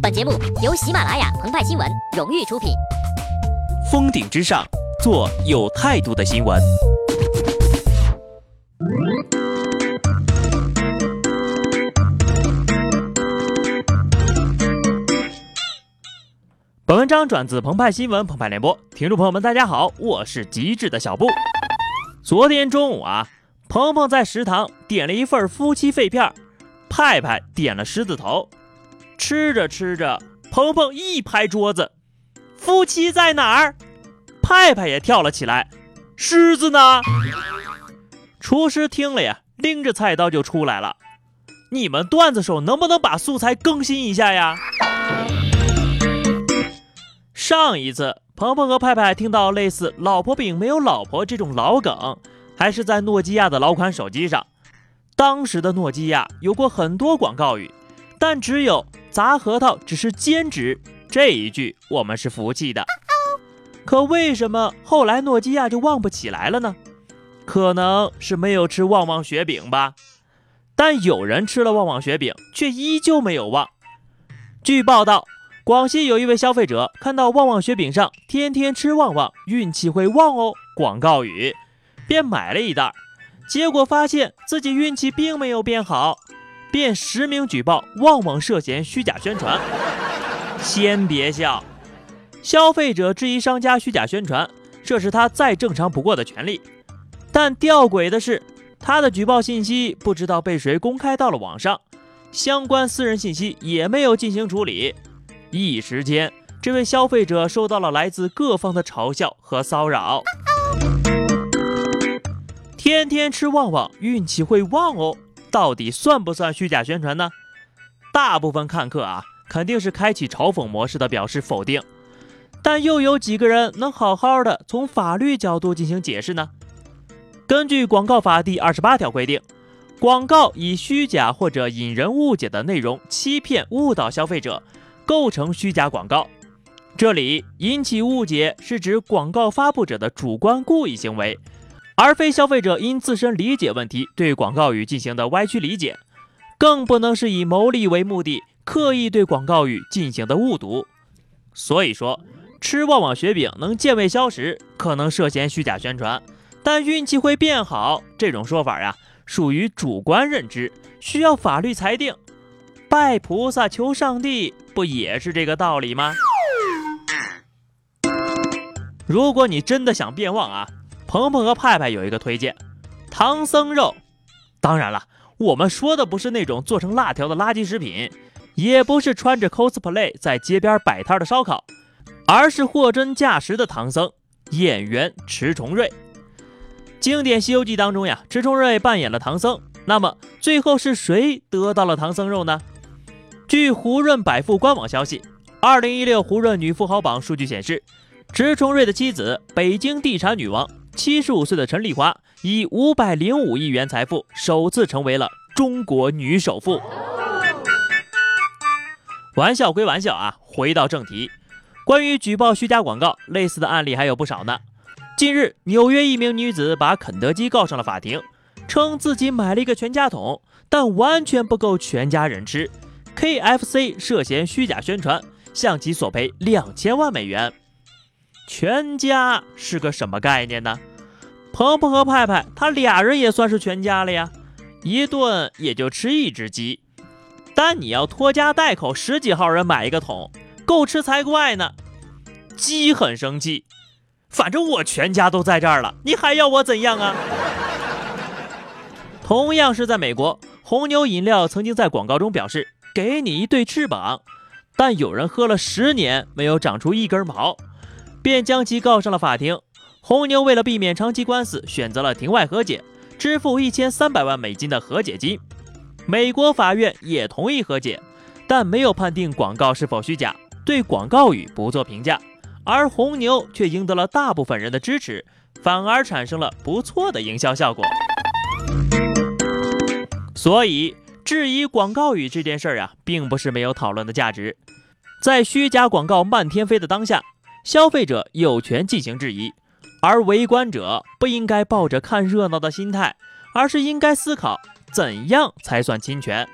本节目由喜马拉雅澎湃新闻荣誉出品。峰顶之上，做有态度的新闻。本文章转自澎湃新闻澎湃联播，听众朋友们，大家好，我是极致的小布。昨天中午啊，鹏鹏在食堂点了一份夫妻肺片，派派点了狮子头。吃着吃着，鹏鹏一拍桌子：“夫妻在哪儿？”派派也跳了起来：“狮子呢？”厨师听了呀，拎着菜刀就出来了：“你们段子手能不能把素材更新一下呀？”上一次，鹏鹏和派派听到类似“老婆饼没有老婆”这种老梗，还是在诺基亚的老款手机上。当时的诺基亚有过很多广告语，但只有“砸核桃只是兼职”这一句，我们是服气的。可为什么后来诺基亚就旺不起来了呢？可能是没有吃旺旺雪饼吧。但有人吃了旺旺雪饼，却依旧没有旺。据报道。广西有一位消费者看到旺旺雪饼上“天天吃旺旺，运气会旺哦”广告语，便买了一袋，结果发现自己运气并没有变好，便实名举报旺旺涉嫌虚假宣传。先别笑，消费者质疑商家虚假宣传，这是他再正常不过的权利。但吊诡的是，他的举报信息不知道被谁公开到了网上，相关私人信息也没有进行处理。一时间，这位消费者受到了来自各方的嘲笑和骚扰。天天吃旺旺，运气会旺哦，到底算不算虚假宣传呢？大部分看客啊，肯定是开启嘲讽模式的，表示否定。但又有几个人能好好的从法律角度进行解释呢？根据广告法第二十八条规定，广告以虚假或者引人误解的内容欺骗、误导消费者。构成虚假广告，这里引起误解是指广告发布者的主观故意行为，而非消费者因自身理解问题对广告语进行的歪曲理解，更不能是以牟利为目的刻意对广告语进行的误读。所以说，吃旺旺雪饼能健胃消食，可能涉嫌虚假宣传，但运气会变好这种说法呀，属于主观认知，需要法律裁定。拜菩萨求上帝，不也是这个道理吗？如果你真的想变旺啊，鹏鹏和派派有一个推荐：唐僧肉。当然了，我们说的不是那种做成辣条的垃圾食品，也不是穿着 cosplay 在街边摆摊的烧烤，而是货真价实的唐僧演员迟重瑞。经典《西游记》当中呀，迟重瑞扮演了唐僧，那么最后是谁得到了唐僧肉呢？据胡润百富官网消息，二零一六胡润女富豪榜数据显示，迟重瑞的妻子北京地产女王七十五岁的陈丽华以五百零五亿元财富，首次成为了中国女首富。玩笑归玩笑啊，回到正题，关于举报虚假广告，类似的案例还有不少呢。近日，纽约一名女子把肯德基告上了法庭，称自己买了一个全家桶，但完全不够全家人吃。KFC 涉嫌虚假宣传，向其索赔两千万美元。全家是个什么概念呢？鹏鹏和派派他俩人也算是全家了呀，一顿也就吃一只鸡。但你要拖家带口十几号人买一个桶，够吃才怪呢。鸡很生气，反正我全家都在这儿了，你还要我怎样啊？同样是在美国，红牛饮料曾经在广告中表示。给你一对翅膀，但有人喝了十年没有长出一根毛，便将其告上了法庭。红牛为了避免长期官司，选择了庭外和解，支付一千三百万美金的和解金。美国法院也同意和解，但没有判定广告是否虚假，对广告语不做评价。而红牛却赢得了大部分人的支持，反而产生了不错的营销效果。所以。质疑广告语这件事儿啊，并不是没有讨论的价值。在虚假广告漫天飞的当下，消费者有权进行质疑，而围观者不应该抱着看热闹的心态，而是应该思考怎样才算侵权。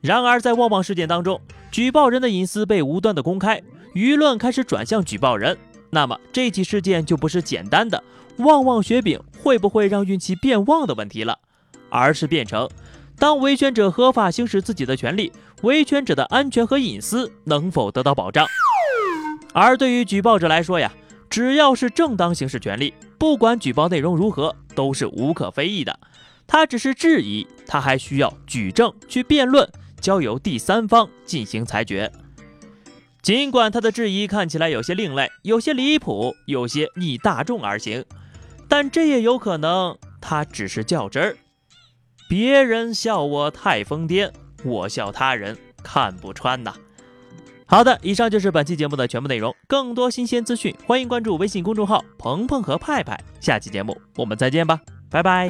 然而，在旺旺事件当中，举报人的隐私被无端的公开，舆论开始转向举报人。那么，这起事件就不是简单的“旺旺雪饼会不会让运气变旺”的问题了，而是变成当维权者合法行使自己的权利，维权者的安全和隐私能否得到保障？而对于举报者来说呀，只要是正当行使权利，不管举报内容如何，都是无可非议的。他只是质疑，他还需要举证去辩论。交由第三方进行裁决。尽管他的质疑看起来有些另类，有些离谱，有些逆大众而行，但这也有可能他只是较真儿。别人笑我太疯癫，我笑他人看不穿呐。好的，以上就是本期节目的全部内容。更多新鲜资讯，欢迎关注微信公众号“鹏鹏和派派”。下期节目我们再见吧，拜拜。